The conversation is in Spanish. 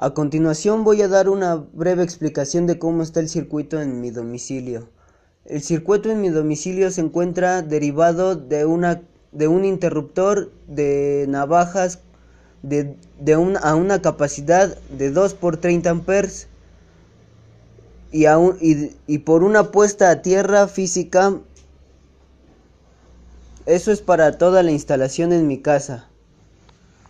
A continuación voy a dar una breve explicación de cómo está el circuito en mi domicilio. El circuito en mi domicilio se encuentra derivado de, una, de un interruptor de navajas de, a una capacidad de 2 por 30 amperes y, y, y por una puesta a tierra física. Eso es para toda la instalación en mi casa.